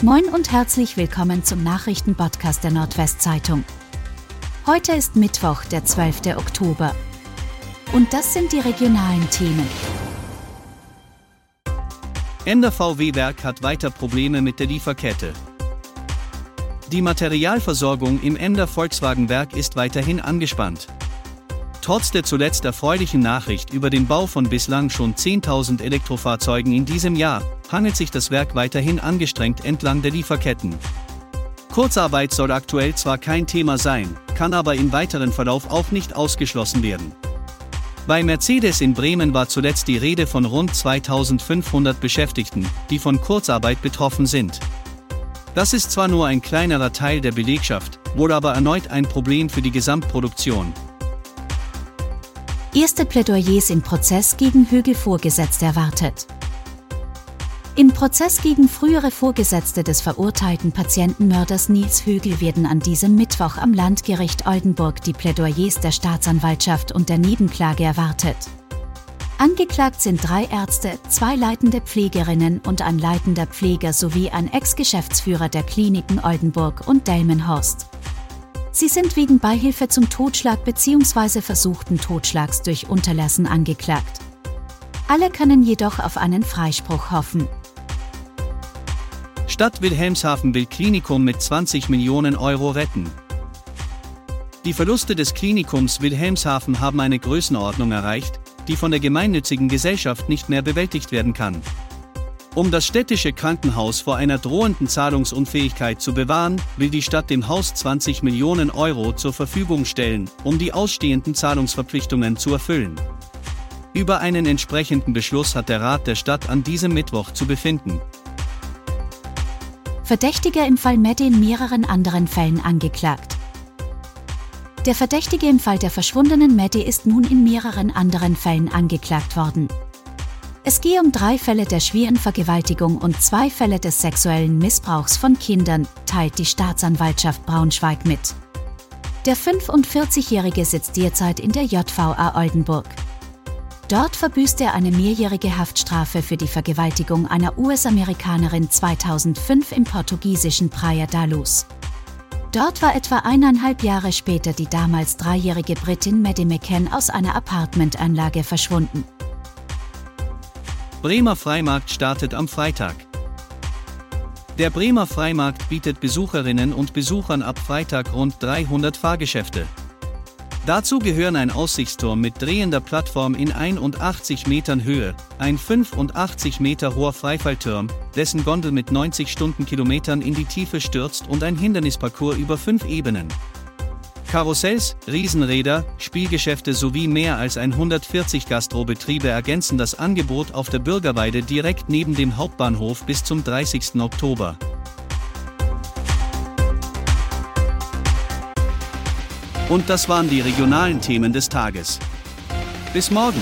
Moin und herzlich willkommen zum Nachrichtenpodcast der Nordwestzeitung. Heute ist Mittwoch, der 12. Oktober. Und das sind die regionalen Themen. Ender VW-Werk hat weiter Probleme mit der Lieferkette. Die Materialversorgung im Ender Volkswagen-Werk ist weiterhin angespannt. Trotz der zuletzt erfreulichen Nachricht über den Bau von bislang schon 10.000 Elektrofahrzeugen in diesem Jahr, hangelt sich das Werk weiterhin angestrengt entlang der Lieferketten. Kurzarbeit soll aktuell zwar kein Thema sein, kann aber im weiteren Verlauf auch nicht ausgeschlossen werden. Bei Mercedes in Bremen war zuletzt die Rede von rund 2500 Beschäftigten, die von Kurzarbeit betroffen sind. Das ist zwar nur ein kleinerer Teil der Belegschaft, wohl aber erneut ein Problem für die Gesamtproduktion, Erste Plädoyers im Prozess gegen Högel-Vorgesetzte erwartet. Im Prozess gegen frühere Vorgesetzte des verurteilten Patientenmörders Nils Högel werden an diesem Mittwoch am Landgericht Oldenburg die Plädoyers der Staatsanwaltschaft und der Nebenklage erwartet. Angeklagt sind drei Ärzte, zwei leitende Pflegerinnen und ein leitender Pfleger sowie ein Ex-Geschäftsführer der Kliniken Oldenburg und Delmenhorst. Sie sind wegen Beihilfe zum Totschlag bzw. versuchten Totschlags durch Unterlassen angeklagt. Alle können jedoch auf einen Freispruch hoffen. Stadt Wilhelmshaven will Klinikum mit 20 Millionen Euro retten. Die Verluste des Klinikums Wilhelmshaven haben eine Größenordnung erreicht, die von der gemeinnützigen Gesellschaft nicht mehr bewältigt werden kann. Um das städtische Krankenhaus vor einer drohenden Zahlungsunfähigkeit zu bewahren, will die Stadt dem Haus 20 Millionen Euro zur Verfügung stellen, um die ausstehenden Zahlungsverpflichtungen zu erfüllen. Über einen entsprechenden Beschluss hat der Rat der Stadt an diesem Mittwoch zu befinden. Verdächtiger im Fall Mette in mehreren anderen Fällen angeklagt. Der Verdächtige im Fall der verschwundenen Mette ist nun in mehreren anderen Fällen angeklagt worden. Es gehe um drei Fälle der schweren Vergewaltigung und zwei Fälle des sexuellen Missbrauchs von Kindern, teilt die Staatsanwaltschaft Braunschweig mit. Der 45-Jährige sitzt derzeit in der JVA Oldenburg. Dort verbüßt er eine mehrjährige Haftstrafe für die Vergewaltigung einer US-Amerikanerin 2005 im portugiesischen Praia da Luz. Dort war etwa eineinhalb Jahre später die damals dreijährige Britin Maddie McCann aus einer Apartmentanlage verschwunden. Bremer Freimarkt startet am Freitag. Der Bremer Freimarkt bietet Besucherinnen und Besuchern ab Freitag rund 300 Fahrgeschäfte. Dazu gehören ein Aussichtsturm mit drehender Plattform in 81 Metern Höhe, ein 85 Meter hoher Freifallturm, dessen Gondel mit 90 Stundenkilometern in die Tiefe stürzt und ein Hindernisparcours über fünf Ebenen. Karussells, Riesenräder, Spielgeschäfte sowie mehr als 140 Gastrobetriebe ergänzen das Angebot auf der Bürgerweide direkt neben dem Hauptbahnhof bis zum 30. Oktober. Und das waren die regionalen Themen des Tages. Bis morgen!